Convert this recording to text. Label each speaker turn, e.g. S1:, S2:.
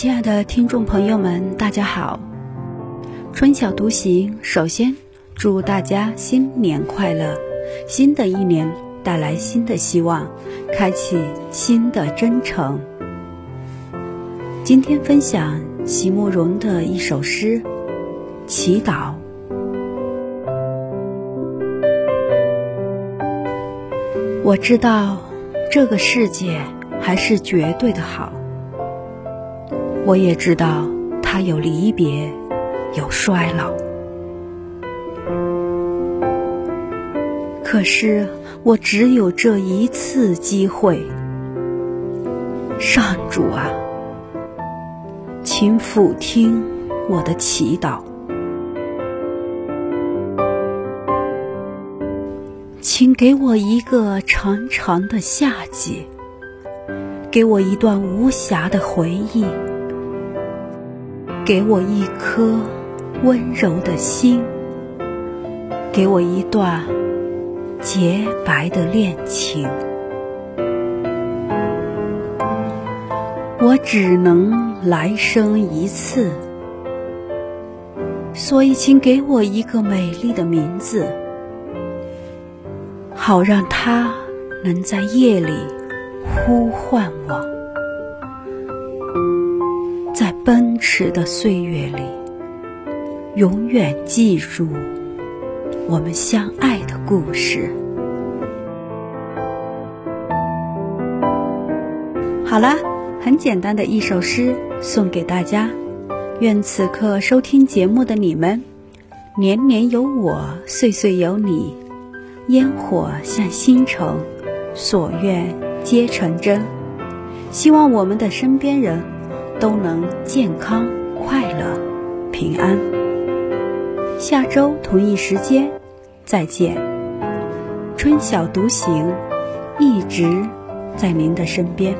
S1: 亲爱的听众朋友们，大家好！春晓独行，首先祝大家新年快乐！新的一年带来新的希望，开启新的征程。今天分享席慕容的一首诗《祈祷》。我知道这个世界还是绝对的好。我也知道，它有离别，有衰老。可是，我只有这一次机会。上主啊，请俯听我的祈祷，请给我一个长长的夏季，给我一段无暇的回忆。给我一颗温柔的心，给我一段洁白的恋情。我只能来生一次，所以请给我一个美丽的名字，好让它能在夜里呼唤我。奔驰的岁月里，永远记住我们相爱的故事。好了，很简单的一首诗送给大家。愿此刻收听节目的你们，年年有我，岁岁有你，烟火像星辰，所愿皆成真。希望我们的身边人。都能健康、快乐、平安。下周同一时间再见。春晓独行，一直在您的身边。